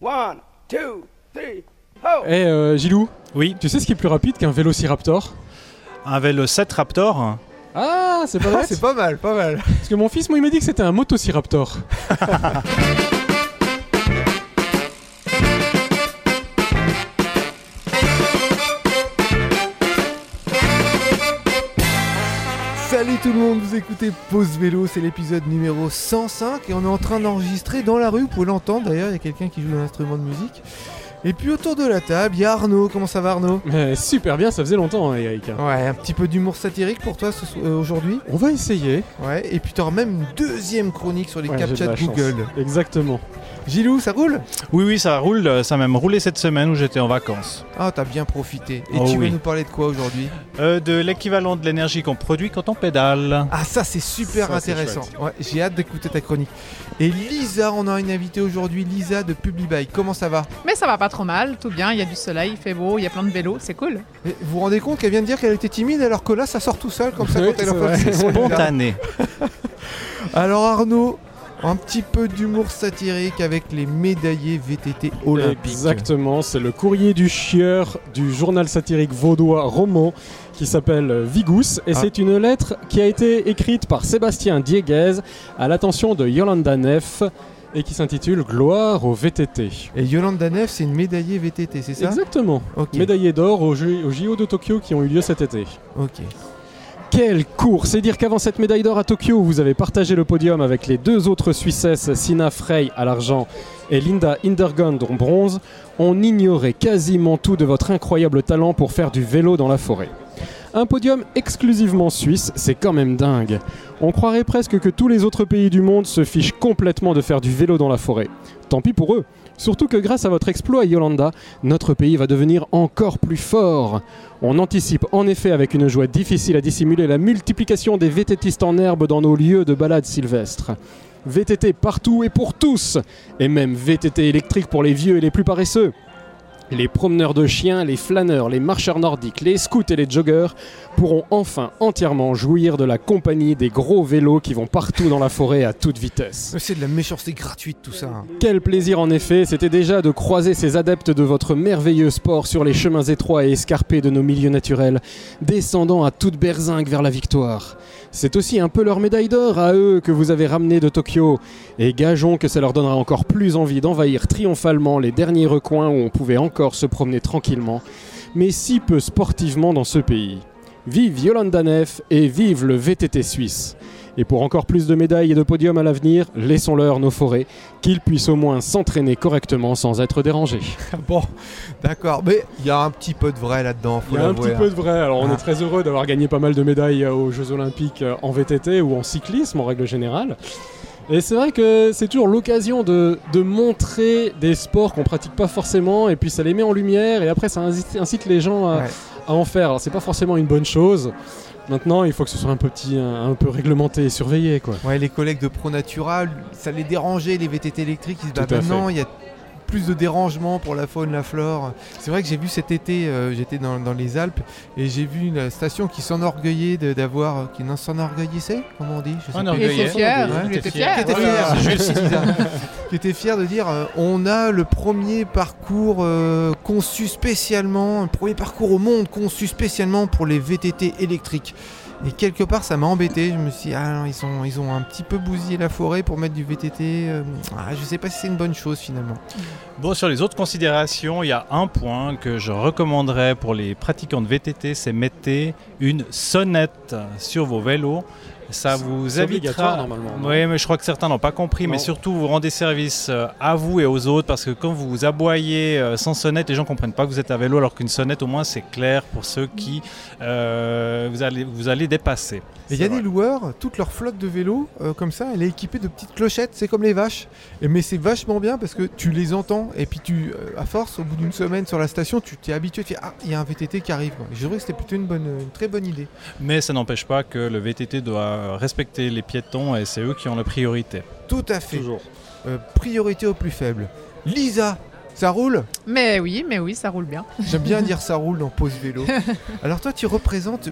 One, two, three, ho! Eh euh, Gilou, Oui, tu sais ce qui est plus rapide qu'un vélociraptor? Un vélo 7 Raptor. Ah, c'est pas bête c'est pas mal, pas mal. Parce que mon fils, moi, il m'a dit que c'était un motociraptor. tout le monde, vous écoutez Pause Vélo, c'est l'épisode numéro 105 et on est en train d'enregistrer dans la rue, vous pouvez l'entendre d'ailleurs, il y a quelqu'un qui joue un instrument de musique. Et puis autour de la table, il y a Arnaud, comment ça va Arnaud? Mais super bien, ça faisait longtemps, hein, Eric. Ouais, un petit peu d'humour satirique pour toi ce euh, aujourd'hui? On va essayer. Ouais, et puis t'auras même une deuxième chronique sur les Ouais, j'ai de captchas de la chance. Google. Exactement. Gilou, ça roule? Oui, oui, ça roule. Ça a même roulé cette semaine où j'étais en vacances. Ah, t'as bien profité. Et Oh tu oui. veux nous parler de quoi aujourd'hui? Euh, de l'équivalent de l'énergie qu'on produit quand on pédale. Ah ça c'est super Ça, c'est intéressant. Ouais, j'ai hâte d'écouter ta chronique. Et Lisa, on a une invitée aujourd'hui, Lisa de Publibuy. Comment ça va? Mais ça va pas trop mal, tout bien, il y a du soleil, il fait beau, il y a plein de vélos, c'est cool. Vous vous rendez compte qu'elle vient de dire qu'elle était timide alors que là ça sort tout seul comme ça Oui, quand elle spontané. Alors Arnaud, un petit peu d'humour satirique avec les médaillés VTT olympiques. Exactement, c'est le courrier du chieur du journal satirique vaudois roman qui s'appelle Vigous et Ah. c'est une lettre qui a été écrite par Sébastien Dieguez à l'attention de Yolanda Neff et qui s'intitule Gloire au VTT. Et Yolanda Neff, c'est une médaillée VTT, c'est ça? Exactement. Ok. Médaillé d'or au, J- au JO de Tokyo qui ont eu lieu cet été. Ok. Quelle course C'est dire qu'avant cette médaille d'or à Tokyo, vous avez partagé le podium avec les deux autres Suissesses, Sina Frey à l'argent et Linda Hindergund en bronze. On ignorait quasiment tout de votre incroyable talent pour faire du vélo dans la forêt. Un podium exclusivement suisse, c'est quand même dingue. On croirait presque que tous les autres pays du monde se fichent complètement de faire du vélo dans la forêt. Tant pis pour eux. Surtout que grâce à votre exploit, Yolanda, notre pays va devenir encore plus fort. On anticipe en effet avec une joie difficile à dissimuler la multiplication des VTTistes en herbe dans nos lieux de balade sylvestre. VTT partout et pour tous, et même VTT électrique pour les vieux et les plus paresseux. Les promeneurs de chiens, les flâneurs, les marcheurs nordiques, les scouts et les joggeurs pourront enfin entièrement jouir de la compagnie des gros vélos qui vont partout dans la forêt à toute vitesse. C'est de la méchanceté gratuite tout ça. hein. Quel plaisir en effet, c'était déjà de croiser ces adeptes de votre merveilleux sport sur les chemins étroits et escarpés de nos milieux naturels, descendant à toute berzingue vers la victoire. C'est aussi un peu leur médaille d'or à eux que vous avez ramené de Tokyo, et gageons que ça leur donnera encore plus envie d'envahir triomphalement les derniers recoins où on pouvait encore se promener tranquillement, mais si peu sportivement dans ce pays. Vive Yolanda Neff et vive le VTT suisse. Et pour encore plus de médailles et de podiums à l'avenir, laissons-leur nos forêts, qu'ils puissent au moins s'entraîner correctement sans être dérangés. Bon, d'accord. Mais il y a un petit peu de vrai là-dedans, Il y a un petit hein. peu de vrai, alors on Ah. est très heureux d'avoir gagné pas mal de médailles euh, aux Jeux Olympiques euh, en VTT ou en cyclisme en règle générale. Et c'est vrai que c'est toujours l'occasion de, de montrer des sports qu'on pratique pas forcément, et puis ça les met en lumière, et après ça incite, incite les gens à, Ouais. À en faire. Alors c'est pas forcément une bonne chose. Maintenant, il faut que ce soit un peu petit, un, un peu réglementé et surveillé, quoi. Ouais, les collègues de Pro Natura, ça les dérangeait les VTT électriques. Ils se Tout bah, maintenant il y a plus de dérangement pour la faune, la flore. C'est vrai que j'ai vu cet été, euh, j'étais dans, dans les Alpes et j'ai vu une station qui s'enorgueillait d'avoir, qui n'en s'enorgueillissait, comment on dit Je sais était fier, Ouais, était fier. Qui était fier, qui était fier de dire euh, on a le premier parcours euh, conçu spécialement, un premier parcours au monde conçu spécialement pour les VTT électriques. Et quelque part ça m'a embêté, je me suis dit ah ils, ont, ils ont un petit peu bousillé la forêt pour mettre du VTT, euh, ah, je sais pas si c'est une bonne chose finalement. Bon, sur les autres considérations, il y a un point que je recommanderais pour les pratiquants de VTT, c'est mettez une sonnette sur vos vélos. Ça vous évitera. normalement, Oui, mais je crois que certains n'ont pas compris. Mais surtout, vous rendez service euh, à vous et aux autres parce que quand vous aboyez euh, sans sonnette, les gens comprennent pas que vous êtes à vélo. Alors qu'une sonnette, au moins, c'est clair pour ceux qui euh, vous allez vous allez dépasser. Et il y a des loueurs, toute leur flotte de vélos, euh, comme ça, elle est équipée de petites clochettes, c'est comme les vaches. Et, mais c'est vachement bien parce que tu les entends et puis tu, euh, à force, au bout d'une semaine sur la station, tu t'es habitué, tu fais Ah, il y a un VTT qui arrive. Je dirais que c'était plutôt une, bonne, une très bonne idée. Mais ça n'empêche pas que le VTT doit respecter les piétons et c'est eux qui ont la priorité. Tout à fait. Toujours. Euh, priorité aux plus faibles. Lisa, ça roule? Mais oui, mais oui, ça roule bien. J'aime bien dire ça roule dans Pause Vélo. Alors toi, tu représentes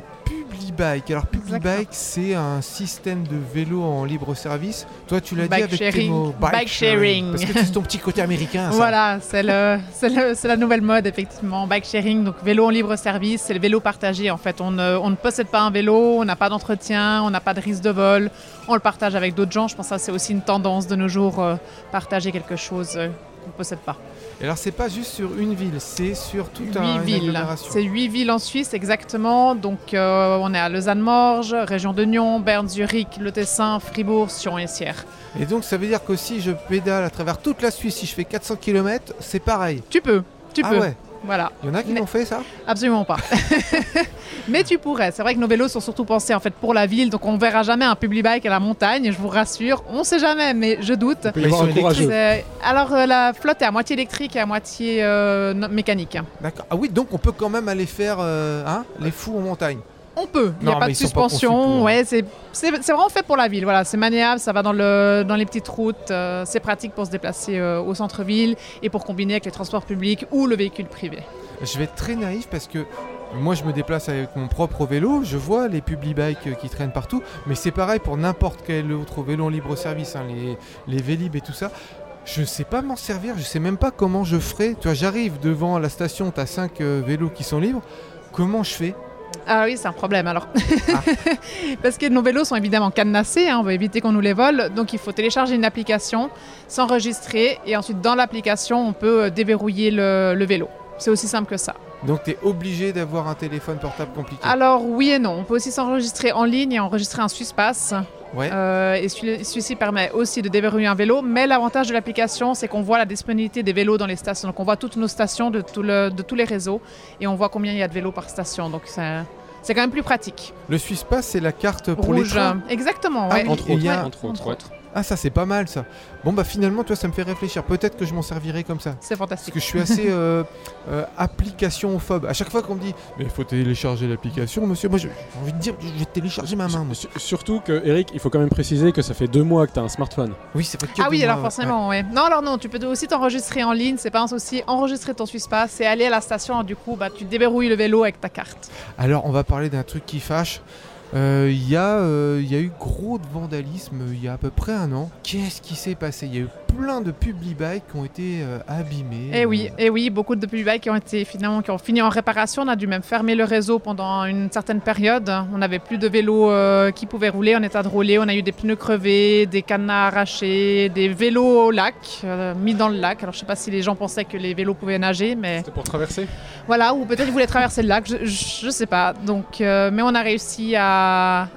Publibike. Alors Publibike, c'est un système de vélo en libre service. Toi, tu l'as dit avec tes sharing. mots. Bike sharing. Parce que c'est ton petit côté américain. Ça. Voilà, c'est le- c'est le- c'est la nouvelle mode, effectivement. Bike sharing, donc vélo en libre service, c'est le vélo partagé. En fait, on ne, on ne possède pas un vélo, on n'a pas d'entretien, on n'a pas de risque de vol, on le partage avec d'autres gens. Je pense que ça, c'est aussi une tendance de nos jours, euh, partager quelque chose euh, qu'on ne possède pas. Et alors, c'est pas juste sur une ville, c'est sur toute un, Huit une villes. agglomération. C'est huit villes en Suisse, exactement. Donc, euh, on est à Lausanne-Morges, région de Nyon, Berne, Zurich, Le Tessin, Fribourg, Sion et Sierre. Et donc, ça veut dire que si je pédale à travers toute la Suisse, si je fais 400 km, c'est pareil. Tu peux, tu ah peux. ouais Voilà. Il y en a qui Mais- l'ont fait ça? Absolument pas. Mais tu pourrais. C'est vrai que nos vélos sont surtout pensés en fait pour la ville, donc on verra jamais un public bike à la montagne. Je vous rassure, on sait jamais, mais je doute. Ils sont. C'est- Alors euh, la flotte est à moitié électrique et à moitié euh, mécanique. D'accord. Ah oui, donc on peut quand même aller faire euh, hein, les fous en montagne. On peut. Il n'y a pas de suspension. pour. ouais, c'est vraiment fait pour la ville. Voilà, c'est maniable, ça va dans le dans les petites routes. euh, c'est pratique pour se déplacer euh, au centre-ville et pour combiner avec les transports publics ou le véhicule privé. Je vais être très naïf parce que moi je me déplace avec mon propre vélo, je vois les public bikes qui traînent partout, mais c'est pareil pour n'importe quel autre vélo en libre service, hein, les, les Vélib et tout ça. Je ne sais pas m'en servir, je sais même pas comment je ferai. Tu vois, j'arrive devant la station, tu as 5 vélos qui sont libres. Comment je fais? Ah oui, c'est un problème alors. Ah. Parce que nos vélos sont évidemment cadenassés, hein, on veut éviter qu'on nous les vole. Donc il faut télécharger une application, s'enregistrer et ensuite dans l'application, on peut euh, déverrouiller le, le vélo. C'est aussi simple que ça. Donc tu es obligé d'avoir un téléphone portable compliqué. Alors oui et non, on peut aussi s'enregistrer en ligne et enregistrer un Suispass. Ouais. Euh, et celui- celui-ci permet aussi de déverrouiller un vélo. Mais l'avantage de l'application, c'est qu'on voit la disponibilité des vélos dans les stations. Donc on voit toutes nos stations de, tout le- de tous les réseaux et on voit combien il y a de vélos par station. Donc c'est c'est quand même plus pratique. Le Swisspass, c'est la carte pour les Rouge, trains. exactement. Ah ouais. oui, Entre il autres, y a- entre autres, entre. Ah ça c'est pas mal ça. Bon bah finalement toi ça me fait réfléchir. Peut-être que je m'en servirai comme ça. C'est Parce fantastique. que je suis assez euh, euh, application-phobe. À chaque fois qu'on me dit Mais il faut télécharger l'application, monsieur, moi j'ai envie de dire Je vais télécharger ma main. Surtout que, Eric, il faut quand même préciser que ça fait deux mois que tu as un smartphone. Oui, ça fait que Ah oui, mois, alors forcément, ouais. Non, alors non, tu peux aussi t'enregistrer en ligne, c'est pas un souci. Enregistrer ton Suispass, c'est aller à la station, du coup, bah, tu déverrouilles le vélo avec ta carte. Alors on va parler d'un truc qui fâche. Euh, Il y, a, euh, il y a eu gros de vandalisme euh, il y a à peu près un an. Qu'est-ce qui s'est passé? Il y a eu plein de public bikes qui ont été euh, abîmés. Et oui, Euh, et oui, beaucoup de public bikes qui ont été finalement qui ont fini en réparation. On a dû même fermer le réseau pendant une certaine période. On n'avait plus de vélos euh, qui pouvaient rouler en état de rouler. On a eu des pneus crevés, des cadenas arrachés, des vélos au lac, euh, mis dans le lac. Alors je sais pas si les gens pensaient que les vélos pouvaient nager, mais C'était pour traverser? Voilà, ou peut-être ils voulaient traverser le lac. Je, je sais pas. Donc, euh, mais on a réussi à,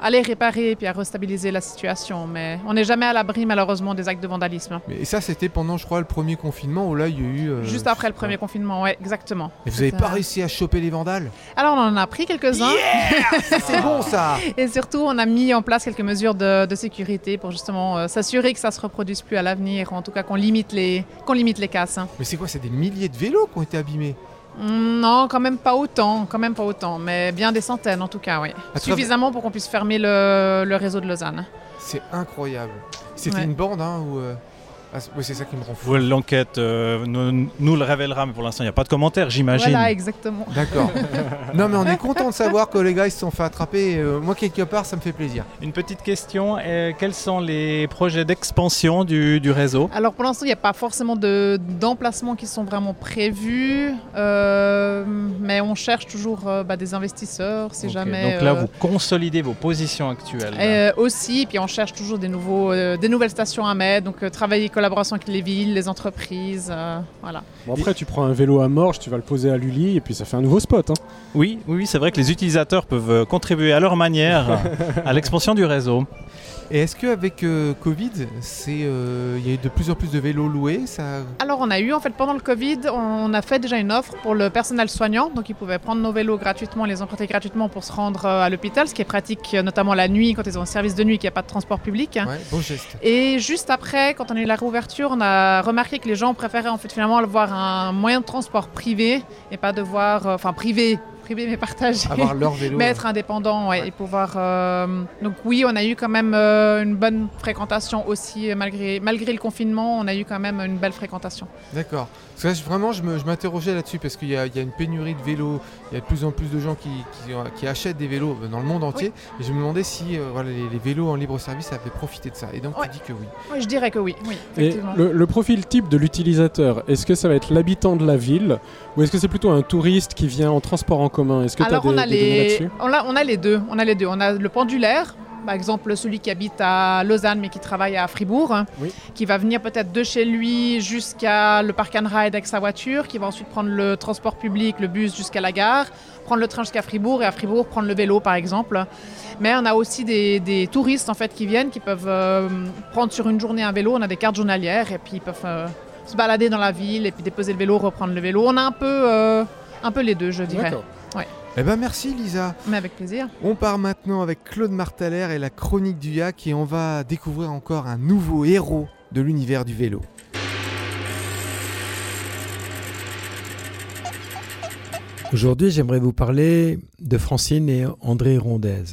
à les réparer et puis à restabiliser la situation. Mais on n'est jamais à l'abri malheureusement des actes de vandalisme. Mais ça c'était pendant je crois le premier confinement où là il y a eu... euh, Juste après le premier confinement, ouais, exactement. Et vous avez C'était- pas réussi à choper les vandales Alors on en a pris quelques-uns. C'est bon ça Et surtout, on a mis en place quelques mesures de, de sécurité pour justement euh, s'assurer que ça se reproduise plus à l'avenir, en tout cas qu'on limite les, qu'on limite les casses. hein. Mais c'est quoi C'est des milliers de vélos qui ont été abîmés Non, quand même pas autant, quand même pas autant, mais bien des centaines en tout cas, oui. À Suffisamment pour qu'on puisse fermer le, le réseau de Lausanne. C'est incroyable. C'était Ouais. une bande, hein, ou... euh, ah, c'est ouais, c'est ça qui me rend fou. L'enquête euh, nous, nous le révélera, mais pour l'instant, il n'y a pas de commentaire, j'imagine. Voilà, exactement. D'accord. non, mais on est content de savoir que les gars ils se sont fait attraper. Euh, moi, quelque part, ça me fait plaisir. Une petite question, euh, quels sont les projets d'expansion du, du réseau? Alors pour l'instant, il n'y a pas forcément de- d'emplacements qui sont vraiment prévus, euh, mais on cherche toujours euh, bah, des investisseurs si jamais. Donc là, euh, vous consolidez vos positions actuelles. Euh, aussi, puis on cherche toujours des, nouveaux, euh, des nouvelles stations à mettre, donc euh, travailler collaboration avec les villes, les entreprises, euh, voilà. Bon, après, tu prends un vélo à Morges, tu vas le poser à Lully, et puis ça fait un nouveau spot. Hein. Oui, oui, oui, c'est vrai que les utilisateurs peuvent euh, contribuer à leur manière à l'expansion du réseau. Et est-ce qu'avec euh, Covid, c'est, euh, il y a eu de plus en plus de vélos loués ça... Alors on a eu, en fait, pendant le Covid, on a fait déjà une offre pour le personnel soignant, donc ils pouvaient prendre nos vélos gratuitement, les emprunter gratuitement pour se rendre euh, à l'hôpital, ce qui est pratique euh, notamment la nuit, quand ils ont un service de nuit, qu'il n'y a pas de transport public. Ouais, beau geste. Et juste après, quand on a eu la réouverture, on a remarqué que les gens préféraient en fait finalement avoir un moyen de transport privé et pas devoir, enfin privé, privé, mais partagé. Avoir leur vélo. Mais être indépendant ouais, Ouais. et pouvoir. euh, Donc oui, on a eu quand même euh, une bonne fréquentation aussi, euh, malgré, malgré le confinement, on a eu quand même une belle fréquentation. D'accord. Vraiment, je me- je m'interrogeais là-dessus parce qu'il y, a il y a une pénurie de vélos. Il y a de plus en plus de gens qui, qui- qui achètent des vélos dans le monde entier. Et je me demandais si euh, voilà, les, les vélos en libre service avaient profité de ça. Et donc, Ouais. tu dis que oui. Oui, je dirais que oui, oui, Et le profil type de l'utilisateur, est-ce que ça va être l'habitant de la ville ou est-ce que c'est plutôt un touriste qui vient en transport en commun? Est-ce que tu as des, on, a des les... là-dessus? on, a, on a les deux. On a les deux. On a le pendulaire, par exemple celui qui habite à Lausanne mais qui travaille à Fribourg, hein, Oui. qui va venir peut-être de chez lui jusqu'à le park and ride avec sa voiture, qui va ensuite prendre le transport public, le bus jusqu'à la gare, prendre le train jusqu'à Fribourg et à Fribourg prendre le vélo par exemple. Mais on a aussi des, des touristes en fait qui viennent, qui peuvent euh, prendre sur une journée un vélo. On a des cartes journalières et puis ils peuvent euh, se balader dans la ville et puis déposer le vélo, reprendre le vélo. On a un peu, euh, un peu les deux, je dirais. D'accord. Eh ben, merci, Lisa. Mais avec plaisir. On part maintenant avec Claude Martaler et la chronique du Yak et on va découvrir encore un nouveau héros de l'univers du vélo. Aujourd'hui, j'aimerais vous parler de Francine et André Rondez.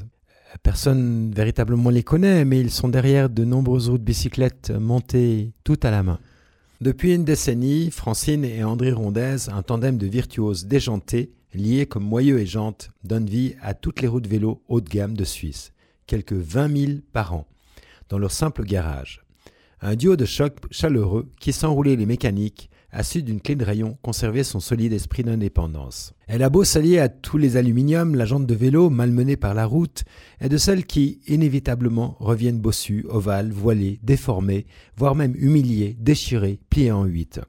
Personne véritablement les connaît, mais ils sont derrière de nombreuses routes bicyclettes montées tout à la main. Depuis une décennie, Francine et André Rondez, un tandem de virtuoses déjantés, liés comme moyeux et jantes, donnent vie à toutes les routes vélo haut de gamme de Suisse, quelques 20 000 par an, dans leur simple garage. Un duo de choc chaleureux qui, sans rouler les mécaniques, a su d'une clé de rayon conserver son solide esprit d'indépendance. Elle a beau s'allier à tous les aluminiums, la jante de vélo, malmenée par la route, est de celles qui, inévitablement, reviennent bossues, ovales, voilées, déformées, voire même humiliées, déchirées, pliées en huit.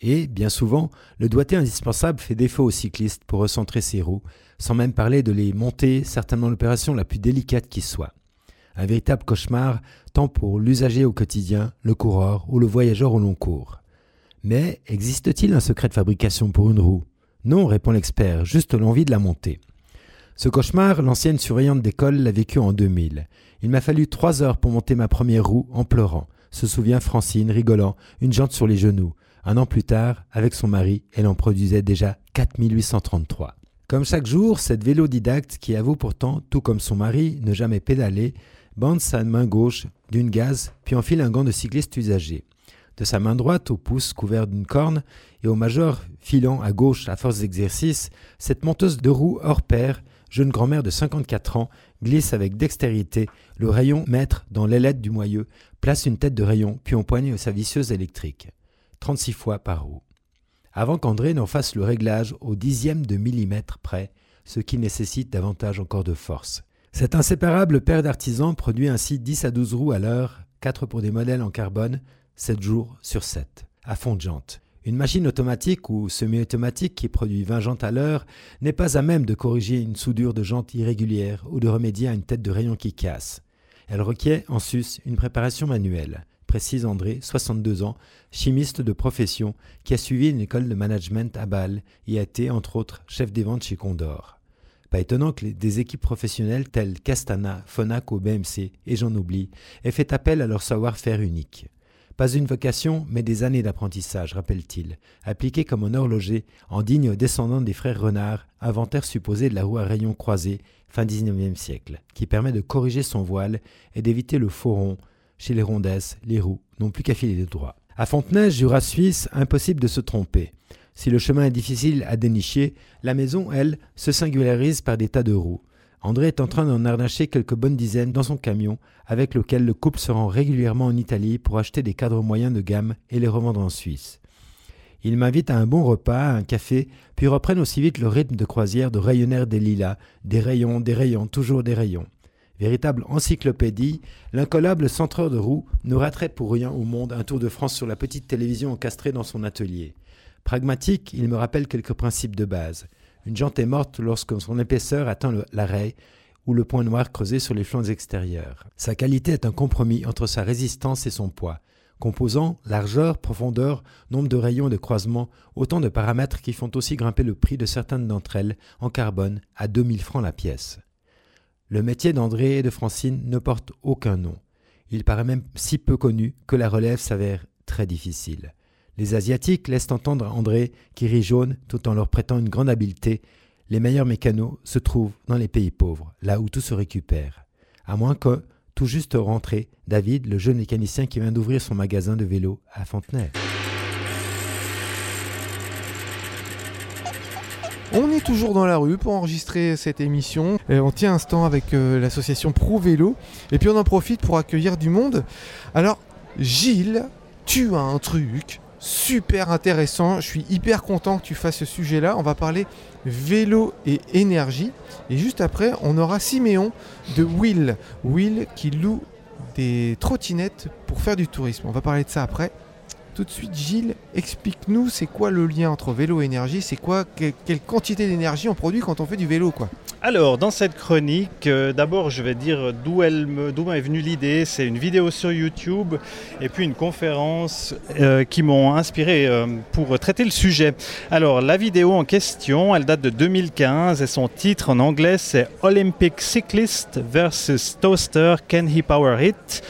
Et, bien souvent, le doigté indispensable fait défaut aux cyclistes pour recentrer ses roues, sans même parler de les monter, certainement l'opération la plus délicate qui soit. Un véritable cauchemar, tant pour l'usager au quotidien, le coureur ou le voyageur au long cours. Mais existe-t-il un secret de fabrication pour une roue? Non, répond l'expert, juste l'envie de la monter. Ce cauchemar, l'ancienne surveillante d'école l'a vécu en 2000. Il m'a fallu trois heures pour monter ma première roue en pleurant, se souvient Francine, rigolant, une jante sur les genoux. Un an plus tard, avec son mari, elle en produisait déjà 4833. Comme chaque jour, cette vélodidacte, qui avoue pourtant, tout comme son mari, ne jamais pédaler, bande sa main gauche d'une gaze, puis enfile un gant de cycliste usagé. De sa main droite au pouce couvert d'une corne et au majeur filant à gauche à force d'exercice, cette monteuse de roues hors pair, jeune grand-mère de 54 ans, glisse avec dextérité le rayon mètre dans l'ailette du moyeu, place une tête de rayon, puis empoigne sa visseuse électrique. 36 fois par roue. Avant qu'André n'en fasse le réglage au dixième de millimètre près, ce qui nécessite davantage encore de force. Cet inséparable paire d'artisans produit ainsi 10 à 12 roues à l'heure, 4 pour des modèles en carbone, 7 jours sur 7, à fond de jante. Une machine automatique ou semi-automatique qui produit 20 jantes à l'heure n'est pas à même de corriger une soudure de jante irrégulière ou de remédier à une tête de rayon qui casse. Elle requiert en sus une préparation manuelle, précise André, 62 ans, chimiste de profession, qui a suivi une école de management à Bâle et a été, entre autres, chef des ventes chez Condor. Pas étonnant que des équipes professionnelles telles Castana, Fonac ou BMC, et j'en oublie, aient fait appel à leur savoir-faire unique. Pas une vocation, mais des années d'apprentissage, rappelle-t-il, appliquées comme un horloger en digne descendant des frères Renard, inventaire supposé de la roue à rayon croisé fin 19e siècle, qui permet de corriger son voile et d'éviter le faux rond. Chez les rondesses, les roues n'ont plus qu'à filer de droit. À Fontenay, Jura suisse, impossible de se tromper. Si le chemin est difficile à dénicher, la maison, elle, se singularise par des tas de roues. André est en train d'en harnacher quelques bonnes dizaines dans son camion, avec lequel le couple se rend régulièrement en Italie pour acheter des cadres moyens de gamme et les revendre en Suisse. Il m'invite à un bon repas, à un café, puis reprennent aussi vite le rythme de croisière de rayonnaire des lilas, des rayons, des rayons, toujours des rayons. Véritable encyclopédie, l'incollable centreur de roues ne raterait pour rien au monde un tour de France sur la petite télévision encastrée dans son atelier. Pragmatique, il me rappelle quelques principes de base. Une jante est morte lorsque son épaisseur atteint l'arrêt ou le point noir creusé sur les flancs extérieurs. Sa qualité est un compromis entre sa résistance et son poids. Composant, largeur, profondeur, nombre de rayons de croisements, autant de paramètres qui font aussi grimper le prix de certaines d'entre elles en carbone à 2000 francs la pièce. Le métier d'André et de Francine ne porte aucun nom. Il paraît même si peu connu que la relève s'avère très difficile. Les Asiatiques laissent entendre André, qui rit jaune tout en leur prêtant une grande habileté, les meilleurs mécanos se trouvent dans les pays pauvres, là où tout se récupère. À moins que, tout juste rentré, David, le jeune mécanicien qui vient d'ouvrir son magasin de vélo à Fontenay. On est toujours dans la rue pour enregistrer cette émission. Et on tient un stand avec euh, l'association Pro Vélo. Et puis on en profite pour accueillir du monde. Alors, Gilles, tu as un truc super intéressant. Je suis hyper content que tu fasses ce sujet-là. On va parler vélo et énergie. Et juste après, on aura Siméon de Will. Will qui loue des trottinettes pour faire du tourisme. On va parler de ça après. Tout de suite, Gilles, explique-nous c'est quoi le lien entre vélo et énergie, c'est quoi, que- quelle quantité d'énergie on produit quand on fait du vélo quoi? Alors, dans cette chronique, euh, d'abord, je vais dire d'où m'est venue l'idée. C'est une vidéo sur YouTube et puis une conférence euh, qui m'ont inspiré euh, pour traiter le sujet. Alors, la vidéo en question, elle date de 2015 et son titre en anglais, c'est Olympic Cyclist versus Toaster, Can he power it?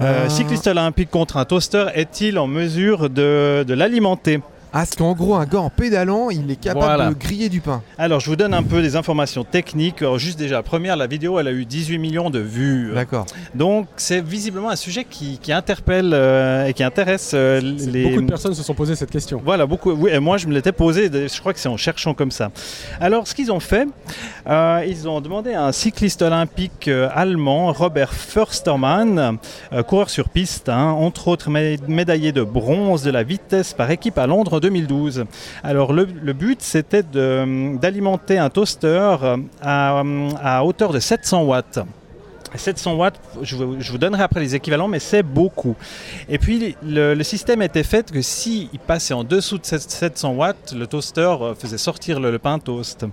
Euh, Ah. Cycliste olympique contre un toaster, est-il en mesure de, de l'alimenter? Ah, parce qu'en gros, un gars en pédalant, il est capable Voilà. de griller du pain. Alors, je vous donne un peu des informations techniques. Alors, juste déjà, première, la vidéo, elle a eu 18 millions de vues. D'accord. Donc, c'est visiblement un sujet qui, qui interpelle euh, et qui intéresse euh, les. Beaucoup de personnes se sont posé cette question. Voilà, beaucoup. Oui, et moi, je me l'étais posé. Je crois que c'est en cherchant comme ça. Alors, ce qu'ils ont fait, euh, ils ont demandé à un cycliste olympique euh, allemand, Robert Förstermann, euh, coureur sur piste, hein, entre autres mé- médaillé de bronze de la vitesse par équipe à Londres en 2012. Alors, le, but, c'était d'alimenter un toaster euh, à hauteur de 700 watts. 700 watts, je vous, je vous donnerai après les équivalents, mais c'est beaucoup. Et puis le, le système était fait que s'il passait en dessous de 7- 700 watts, le toaster euh, faisait sortir le, le pain toast.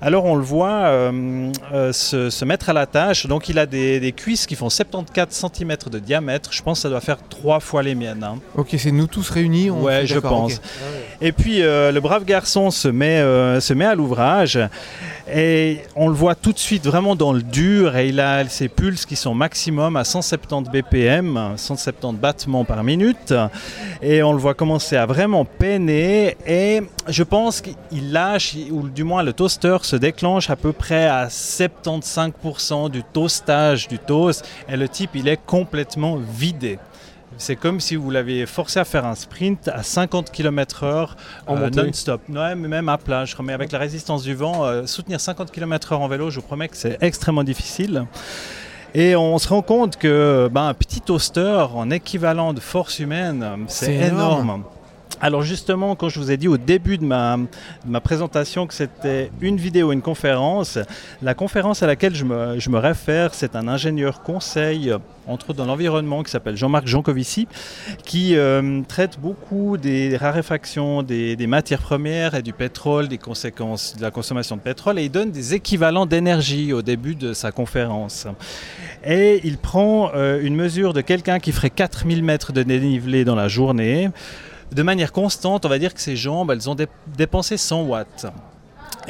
Alors on le voit euh, euh, se, se mettre à la tâche. Donc il a des, des cuisses qui font 74 cm de diamètre. Je pense que ça doit faire trois fois les miennes. hein. Ok, c'est nous tous réunis. on- Ouais, je pense. ok. Et puis euh, le brave garçon se met, euh, se met à l'ouvrage. Et on le voit tout de suite vraiment dans le dur. Et il a ses pulses qui sont maximum à 170 BPM, 170 battements par minute. Et on le voit commencer à vraiment peiner. Et je pense qu'il lâche ou du moins le toaster se déclenche à peu près à 75% du toastage du toast. Et le type il est complètement vidé. C'est comme si vous l'avez forcé à faire un sprint à 50 km/h En euh, non-stop. Ouais, même à plat. Je remets avec la résistance du vent, euh, soutenir 50 km/h en vélo, je vous promets que c'est extrêmement difficile. Et on se rend compte que ben, un petit toaster en équivalent de force humaine, c'est C'est énorme. énorme. Alors justement, quand je vous ai dit au début de ma, présentation que c'était une vidéo, une conférence, la conférence à laquelle je me, réfère, c'est un ingénieur conseil, entre autres dans l'environnement, qui s'appelle Jean-Marc Jancovici, qui euh, traite beaucoup des raréfactions des, des matières premières et du pétrole, des conséquences de la consommation de pétrole, et il donne des équivalents d'énergie au début de sa conférence. Et il prend euh, une mesure de quelqu'un qui ferait 4000 mètres de dénivelé dans la journée. De manière constante, on va dire que ses jambes, elles ont dé- dépensé 100 watts.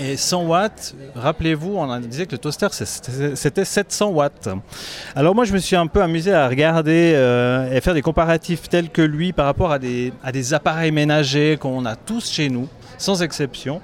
Et 100 watts, rappelez-vous, on disait que le toaster c'était 700 watts. Alors moi je me suis un peu amusé à regarder euh, et faire des comparatifs tels que lui par rapport à des appareils ménagers qu'on a tous chez nous, sans exception.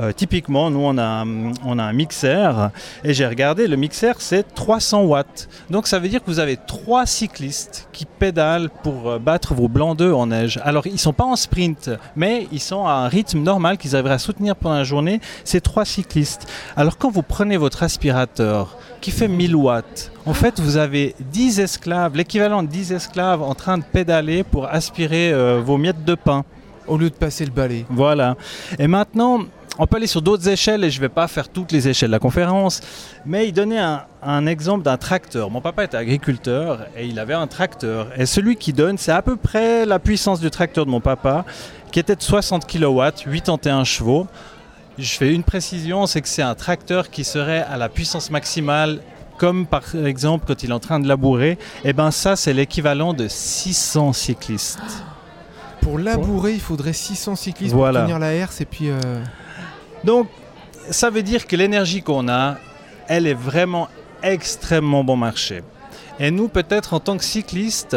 Euh, typiquement, nous on a, on a un mixeur et j'ai regardé, le mixeur c'est 300 watts. Donc ça veut dire que vous avez trois cyclistes qui pédalent pour euh, battre vos blancs d'œufs en neige. Alors ils ne sont pas en sprint, mais ils sont à un rythme normal qu'ils arriveraient à soutenir pendant la journée, ces trois cyclistes. Alors quand vous prenez votre aspirateur qui fait 1000 watts, en fait vous avez 10 esclaves, l'équivalent de 10 esclaves en train de pédaler pour aspirer euh, vos miettes de pain. Au lieu de passer le balai. Voilà. Et maintenant, on peut aller sur d'autres échelles et je ne vais pas faire toutes les échelles de la conférence, mais il donnait un, exemple d'un tracteur. Mon papa était agriculteur et il avait un tracteur. Et celui qui donne, c'est à peu près la puissance du tracteur de mon papa, qui était de 60 kW, 81 chevaux. Je fais une précision, c'est que c'est un tracteur qui serait à la puissance maximale comme par exemple quand il est en train de labourer, et ben ça c'est l'équivalent de 600 cyclistes. Pour labourer, il faudrait 600 cyclistes Voilà. pour tenir la herse et puis. euh, Donc, ça veut dire que l'énergie qu'on a, elle est vraiment extrêmement bon marché. Et nous, peut-être en tant que cyclistes,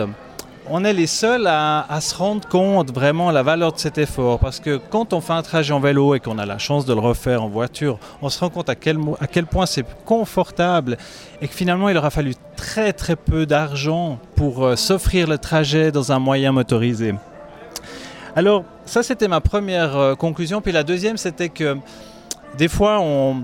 on est les seuls à, à se rendre compte vraiment la valeur de cet effort. Parce que quand on fait un trajet en vélo et qu'on a la chance de le refaire en voiture, on se rend compte à quel, mo- à quel point c'est confortable et que finalement il aura fallu très très peu d'argent pour euh, s'offrir le trajet dans un moyen motorisé. Alors ça c'était ma première euh, conclusion. Puis la deuxième c'était que des fois on,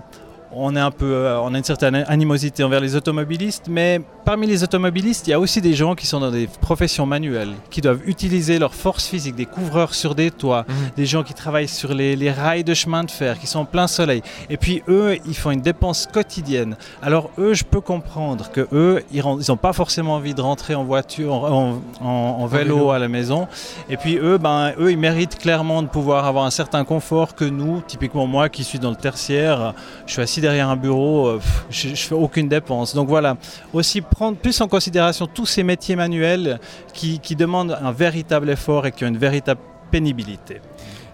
est un peu, euh, on a une certaine animosité envers les automobilistes, mais parmi les automobilistes, il y a aussi des gens qui sont dans des professions manuelles, qui doivent utiliser leur force physique, des couvreurs sur des toits, Mhm. des gens qui travaillent sur les, les rails de chemin de fer, qui sont en plein soleil. Et puis eux, ils font une dépense quotidienne. Alors eux, je peux comprendre que eux, ils n'ont pas forcément envie de rentrer en voiture, en, en- en vélo, vélo. à la maison. Et puis eux, ben, eux, ils méritent clairement de pouvoir avoir un certain confort que nous, typiquement moi qui suis dans le tertiaire, je suis assis derrière un bureau, euh, je, je fais aucune dépense. Donc voilà, aussi prendre plus en considération tous ces métiers manuels qui, qui demandent un véritable effort et qui ont une véritable pénibilité.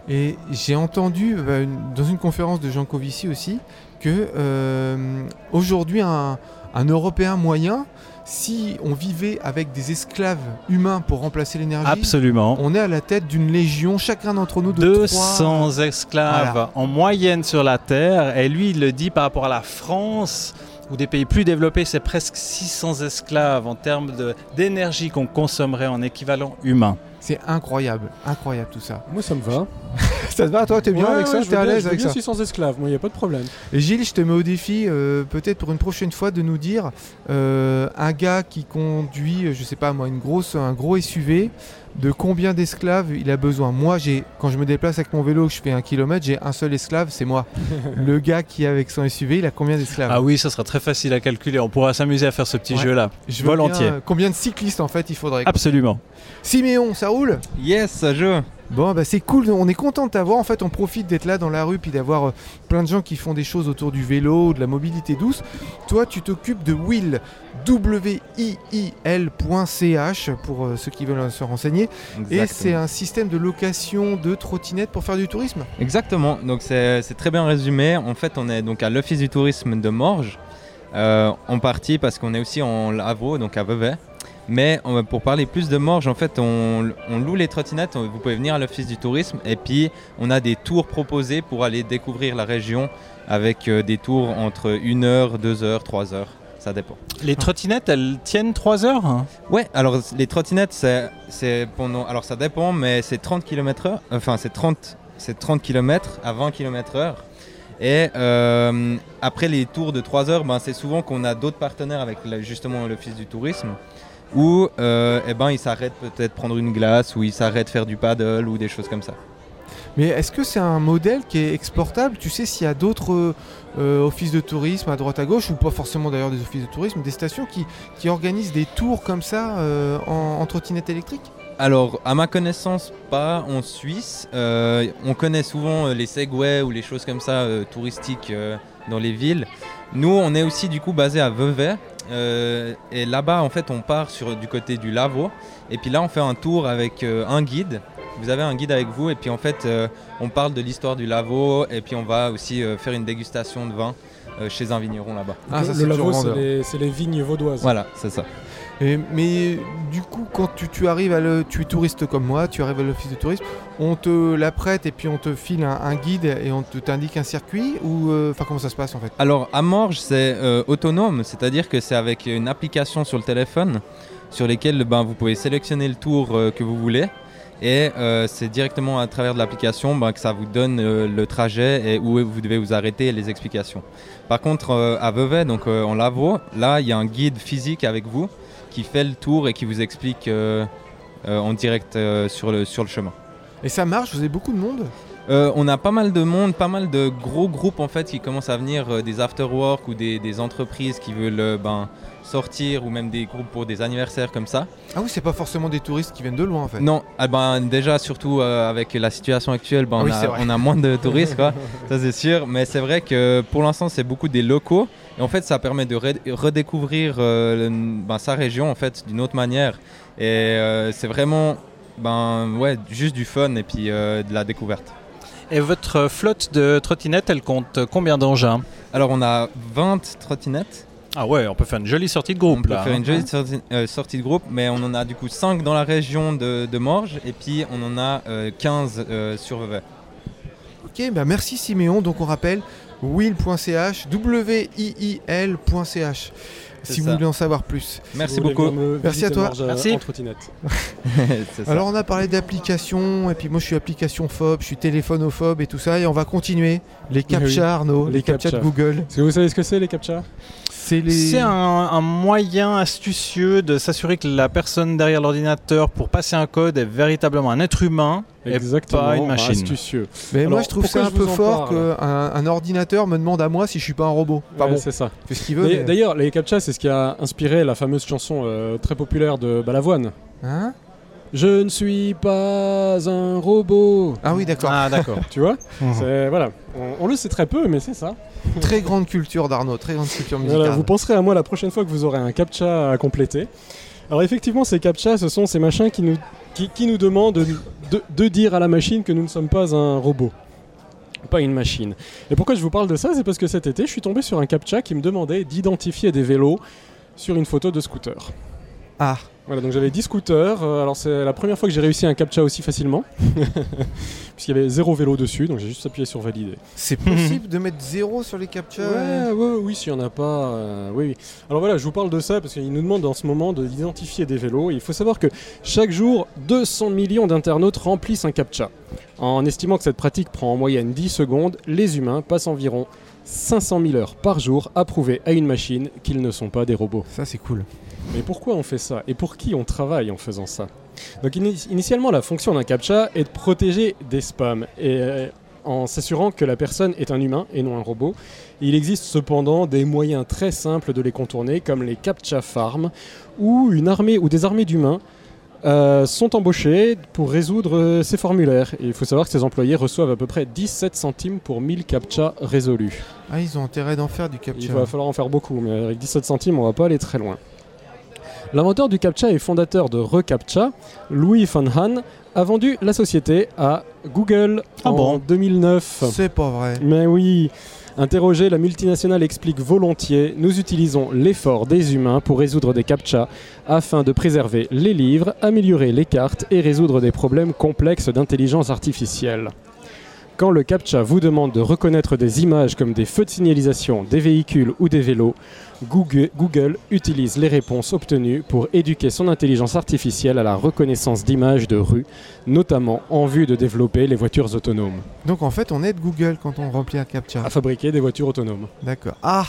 Et j'ai entendu bah, une- dans une conférence de Jean Covici aussi que euh, aujourd'hui un, un Européen moyen, si on vivait avec des esclaves humains pour remplacer l'énergie, Absolument. on est à la tête d'une légion, chacun d'entre nous de 200 trois- esclaves Voilà. en moyenne sur la Terre. Et lui, il le dit par rapport à la France ou des pays plus développés, c'est presque 600 esclaves en termes d'énergie qu'on consommerait en équivalent humain. C'est incroyable, incroyable tout ça. Moi, ça me va. Ça te va toi T'es bien Ouais, avec ouais, ça T'es à l'aise avec bien ça 600 esclaves, moi, il n'y a pas de problème. Et Gilles, je te mets au défi, euh, peut-être pour une prochaine fois, de nous dire euh, un gars qui conduit, euh, je sais pas moi, une grosse, un gros SUV, de combien d'esclaves il a besoin. Moi, j'ai, quand je me déplace avec mon vélo, que je fais un kilomètre, j'ai un seul esclave, c'est moi. Le gars qui est avec son SUV, il a combien d'esclaves? Ah oui, ça sera très facile à calculer. On pourra s'amuser à faire ce petit Ouais. jeu-là. Je veux volontiers. bien, euh, combien de cyclistes en fait il faudrait? Absolument. Siméon, ça roule? Yes, ça joue. Bon, bah c'est cool, on est content de t'avoir. En fait, on profite d'être là dans la rue puis d'avoir euh, plein de gens qui font des choses autour du vélo, de la mobilité douce. Toi, tu t'occupes de Will, W-I-I-L.ch pour euh, ceux qui veulent se renseigner. Et c'est un système de location de trottinettes pour faire du tourisme. Exactement, donc c'est c'est très bien résumé. En fait, on est donc à l'Office du tourisme de Morges, euh, en partie parce qu'on est aussi en Lavaux, donc à Vevey. Mais on- pour parler plus de Morges, en fait, on, on loue les trottinettes, vous pouvez venir à l'Office du tourisme et puis on a des tours proposés pour aller découvrir la région avec euh, des tours entre 1 heure, 2 heures, 3 heures, ça dépend. Les trottinettes, elles tiennent 3 heures hein Ouais, alors les trottinettes, c'est, pendant. Alors ça dépend, mais c'est 30 km heure. Enfin, c'est 30, c'est 30 km à 20 km heure. Et euh, après les tours de 3 heures, ben, c'est souvent qu'on a d'autres partenaires avec justement l'Office du tourisme. Où euh, eh ben, ils s'arrêtent peut-être prendre une glace, ou ils s'arrêtent faire du paddle, ou des choses comme ça. Mais est-ce que c'est un modèle qui est exportable? Tu sais s'il y a d'autres euh, offices de tourisme à droite à gauche, ou pas forcément d'ailleurs des offices de tourisme, des stations qui, qui organisent des tours comme ça euh, en, en trottinette électrique? Alors, à ma connaissance, pas en Suisse. Euh, on connaît souvent les Segway ou les choses comme ça touristiques dans les villes. Nous, on est aussi du coup basé à Vevey. Euh, et là-bas, en fait, on part sur, du côté du Lavaux. Et puis là, on fait un tour avec euh, un guide. Vous avez un guide avec vous. Et puis en fait, euh, on parle de l'histoire du Lavaux. Et puis on va aussi euh, faire une dégustation de vin euh, chez un vigneron là-bas. Ah, ça, le c'est les, c'est les vignes vaudoises. Voilà, c'est ça. Mais du coup, quand tu, arrives à le, tu es touriste comme moi, tu arrives à l'office de tourisme, on te la prête et puis on te file un, guide et on t'indique un circuit ou euh, enfin comment ça se passe en fait? Alors à Morges, c'est euh, autonome, c'est-à-dire que c'est avec une application sur le téléphone sur lesquelles ben, vous pouvez sélectionner le tour euh, que vous voulez. Et c'est directement à travers de l'application ben, que ça vous donne le trajet et où vous devez vous arrêter et les explications. Par contre, à Vevey, donc en Lavaux, là, il y a un guide physique avec vous qui fait le tour et qui vous explique euh, euh, en direct euh, sur, le, sur le chemin. Et ça marche Vous avez beaucoup de monde? Euh, on a pas mal de monde, pas mal de gros groupes en fait qui commencent à venir, euh, des after-work ou des, des entreprises qui veulent euh, ben, sortir ou même des groupes pour des anniversaires comme ça. Ah oui, c'est pas forcément des touristes qui viennent de loin en fait. Non, ah ben, déjà surtout euh, avec la situation actuelle, ben, Ah oui, on, a, vrai. on a moins de touristes, quoi. ça c'est sûr. Mais c'est vrai que pour l'instant c'est beaucoup des locaux et en fait ça permet de re- redécouvrir euh, le- ben, sa région en fait d'une autre manière. Et euh, c'est vraiment ben, ouais, juste du fun et puis euh, de la découverte. Et votre flotte de trottinettes, elle compte combien d'engins? Alors on a 20 trottinettes Ah ouais, on peut faire une jolie sortie de groupe On peut là. faire hein. une jolie sortie, euh, sortie de groupe, mais on en a du coup 5 dans la région de, de Morges et puis on en a euh, 15 euh, sur Vevey. Ok, bah merci Siméon. Donc on rappelle will.ch, W-I-I-L.ch. Si vous voulez en savoir plus. Merci Si beaucoup. Merci à toi. Euh, Merci. En. Alors on a parlé d'applications, et puis moi je suis application phobe, je suis téléphonophobe et tout ça, et on va continuer. Les oui. captcha Arnaud, les, Les captcha de. Google. Est-ce que vous savez ce que c'est les captcha C'est les... C'est un, un moyen astucieux de s'assurer que la personne derrière l'ordinateur pour passer un code est véritablement un être humain et Exactement. pas une machine. Astucieux. Mais moi je trouve ça un peu fort qu'un un ordinateur me demande à moi si je suis pas un robot. Ouais, bon, c'est ça. il fait ce qu'il veut. D'ailleurs- mais- D'ailleurs, les captcha, c'est ce qui a inspiré la fameuse chanson euh, très populaire de Balavoine. Hein? Je ne suis pas un robot. ah oui d'accord. Ah d'accord. Tu vois? Mhm. C'est- Voilà. On, on le sait très peu, mais c'est ça. Très grande culture d'Arnaud, très grande culture musicale. Voilà, vous penserez à moi la prochaine fois que vous aurez un captcha à compléter. Alors effectivement, ces captcha, ce sont ces machins qui nous, qui, qui nous demandent de, dire à la machine que nous ne sommes pas un robot. Pas une machine. Et pourquoi je vous parle de ça C'est parce que cet été, je suis tombé sur un captcha qui me demandait d'identifier des vélos sur une photo de scooter. Ah, Voilà, donc j'avais 10 scooters. euh, alors c'est la première fois que j'ai réussi un captcha aussi facilement. Puisqu'il y avait zéro vélo dessus, donc j'ai juste appuyé sur valider. c'est possible de mettre zéro sur les captcha Ouais, ouais, oui, s'il n'y en a pas. euh, oui, oui. Alors voilà, je vous parle de ça parce qu'il nous demande en ce moment de- d'identifier des vélos. Et il faut savoir que chaque jour, 200 millions d'internautes remplissent un CAPTCHA. En estimant que cette pratique prend en moyenne 10 secondes, les humains passent environ 500 000 heures par jour à prouver à une machine qu'ils ne sont pas des robots. Ça c'est cool. Mais pourquoi on fait ça? Et pour qui on travaille en faisant ça? Donc ini- initialement, la fonction d'un CAPTCHA est de protéger des spams et, euh, en s'assurant que la personne est un humain et non un robot. Il existe cependant des moyens très simples de les contourner, comme les CAPTCHA Farm, où une armée ou des armées d'humains euh, sont embauchés pour résoudre euh, ces formulaires. Et il faut savoir que ces employés reçoivent à peu près 17 centimes pour 1000 CAPTCHA résolus. Ah, ils ont intérêt d'en faire du Il captcha. va falloir en faire beaucoup, mais avec 17 centimes, on va pas aller très loin. L'inventeur du CAPTCHA et fondateur de ReCAPTCHA, Louis Van Han, a vendu la société à Google Ah en bon 2009. C'est pas vrai. Mais oui, interrogé, la multinationale explique volontiers Nous utilisons l'effort des humains pour résoudre des CAPTCHA afin de préserver les livres, améliorer les cartes et résoudre des problèmes complexes d'intelligence artificielle. Quand le CAPTCHA vous demande de reconnaître des images comme des feux de signalisation, des véhicules ou des vélos, Google, Google utilise les réponses obtenues pour éduquer son intelligence artificielle à la reconnaissance d'images de rue, notamment en vue de développer les voitures autonomes, Donc en fait on aide Google quand on remplit un captcha. à fabriquer des voitures autonomes. D'accord. Ah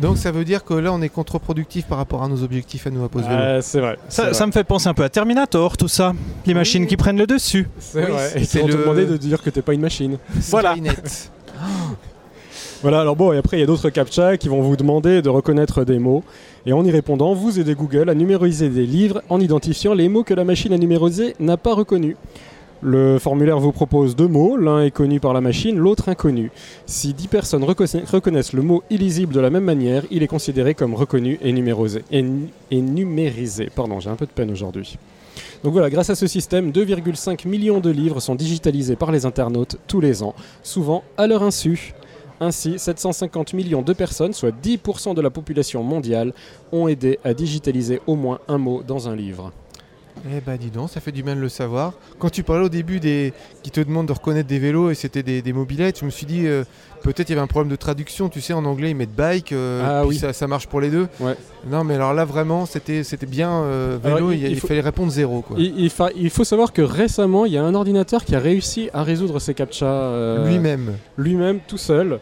Donc ça veut dire que là on est contre-productif par rapport à nos objectifs à nous à pose vélo. Euh, c'est vrai. Ça, vrai. ça me fait penser un peu à Terminator, tout ça. Les machines qui prennent le dessus. C'est Oui, vrai. Et c'est qui vont te le- demander de dire que t'es pas une machine. voilà. Voilà, alors bon, et après il y a d'autres captcha qui vont vous demander de reconnaître des mots. Et en y répondant, vous aidez Google à numériser des livres en identifiant les mots que la machine à numériser n'a pas reconnus. Le formulaire vous propose deux mots, l'un est connu par la machine, l'autre inconnu. Si 10 personnes reconna- reconnaissent le mot illisible de la même manière, il est considéré comme reconnu et numérisé. Pardon, j'ai un peu de peine aujourd'hui. Donc voilà, grâce à ce système, 2,5 millions de livres sont digitalisés par les internautes tous les ans, souvent à leur insu. Ainsi, 750 millions de personnes, soit 10% de la population mondiale, ont aidé à digitaliser au moins un mot dans un livre. Eh bah dis donc, ça fait du bien de le savoir. Quand tu parlais au début des qui te demandent de reconnaître des vélos et c'était des, des mobilettes, je me suis dit euh, peut-être il y avait un problème de traduction. Tu sais, en anglais ils mettent bike, euh, Ah puis oui. ça, ça marche pour les deux. Ouais. Non, mais alors là vraiment c'était c'était bien euh, vélo. Alors, il, il- il il faut- fallait répondre zéro quoi. Il, il fa- il faut savoir que récemment, il y a un ordinateur qui a réussi à résoudre ces captcha Lui-même. lui-même, tout seul.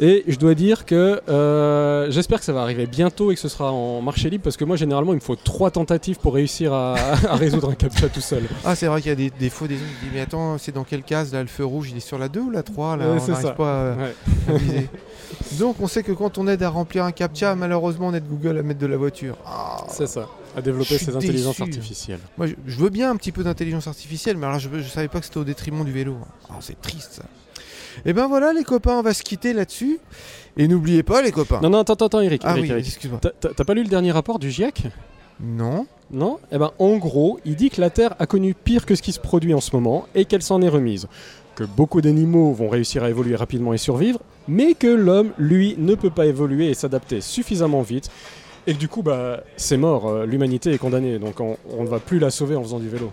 Et je dois dire que euh, j'espère que ça va arriver bientôt et que ce sera en marché libre parce que moi généralement il me faut trois tentatives pour réussir à, à résoudre un captcha tout seul. Ah c'est vrai qu'il y a des, des fois des gens qui disent mais attends c'est dans quelle case là le feu rouge il est sur la 2 ou la 3 là? Ouais, on n'arrive pas à, Ouais. à viser. Donc on sait que quand on aide à remplir un captcha malheureusement on aide Google à mettre de la voiture. Ah. C'est ça, à développer ces intelligences déçu. artificielles. Moi, je, je veux bien un petit peu d'intelligence artificielle, mais alors je, je savais pas que c'était au détriment du vélo. Ah, c'est triste ça. Et ben voilà, les copains, on va se quitter là-dessus. Et n'oubliez pas, les copains. Non, non, attends, attends, Eric. ah Eric, oui, Eric. excuse-moi. T'as- T'as t'as pas lu le dernier rapport du GIEC? Non. Non? Eh ben, en gros, il dit que la Terre a connu pire que ce qui se produit en ce moment et qu'elle s'en est remise. Que beaucoup d'animaux vont réussir à évoluer rapidement et survivre, mais que l'homme, lui, ne peut pas évoluer et s'adapter suffisamment vite. Et que du coup, bah, c'est mort, euh, l'humanité est condamnée, donc on, on ne va plus la sauver en faisant du vélo.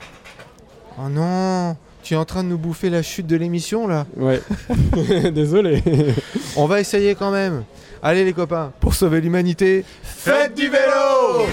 Oh non Tu es en train de nous bouffer la chute de l'émission là Ouais, désolé. On va essayer quand même. Allez les copains, pour sauver l'humanité, faites du vélo